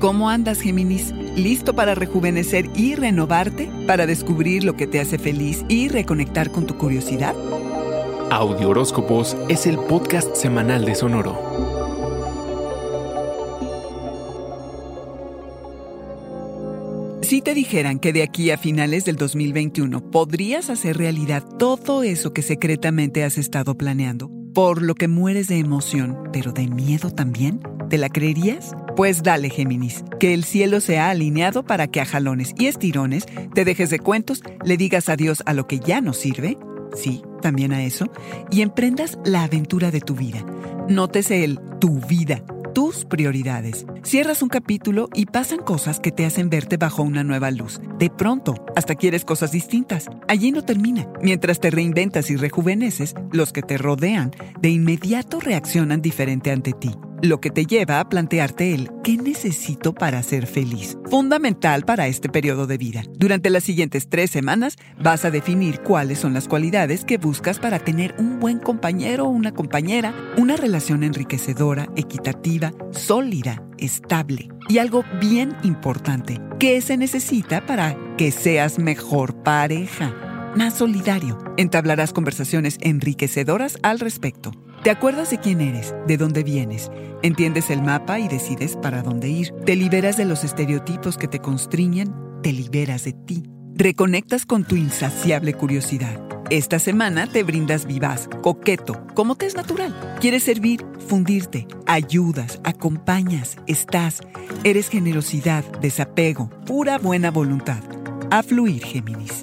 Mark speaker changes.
Speaker 1: ¿Cómo andas, Géminis? ¿Listo para rejuvenecer y renovarte? ¿Para descubrir lo que te hace feliz y reconectar con tu curiosidad?
Speaker 2: Audio Horóscopos es el podcast semanal de Sonoro.
Speaker 1: Si te dijeran que de aquí a finales del 2021 podrías hacer realidad todo eso que secretamente has estado planeando, por lo que mueres de emoción, pero de miedo también, ¿te la creerías? Pues dale, Géminis, que el cielo se ha alineado para que a jalones y estirones te dejes de cuentos, le digas adiós a lo que ya no sirve, sí, también a eso, y emprendas la aventura de tu vida. Nótese el tu vida tus prioridades. Cierras un capítulo y pasan cosas que te hacen verte bajo una nueva luz. De pronto, hasta quieres cosas distintas. Allí no termina. Mientras te reinventas y rejuveneces, los que te rodean de inmediato reaccionan diferente ante ti lo que te lleva a plantearte el ¿qué necesito para ser feliz? Fundamental para este periodo de vida. Durante las siguientes tres semanas vas a definir cuáles son las cualidades que buscas para tener un buen compañero o una compañera, una relación enriquecedora, equitativa, sólida, estable. Y algo bien importante, ¿qué se necesita para que seas mejor pareja? Más solidario. Entablarás conversaciones enriquecedoras al respecto. Te acuerdas de quién eres, de dónde vienes, entiendes el mapa y decides para dónde ir. Te liberas de los estereotipos que te constriñen, te liberas de ti. Reconectas con tu insaciable curiosidad. Esta semana te brindas vivaz, coqueto, como te es natural. Quieres servir, fundirte, ayudas, acompañas, estás. Eres generosidad, desapego, pura buena voluntad. A fluir, Géminis.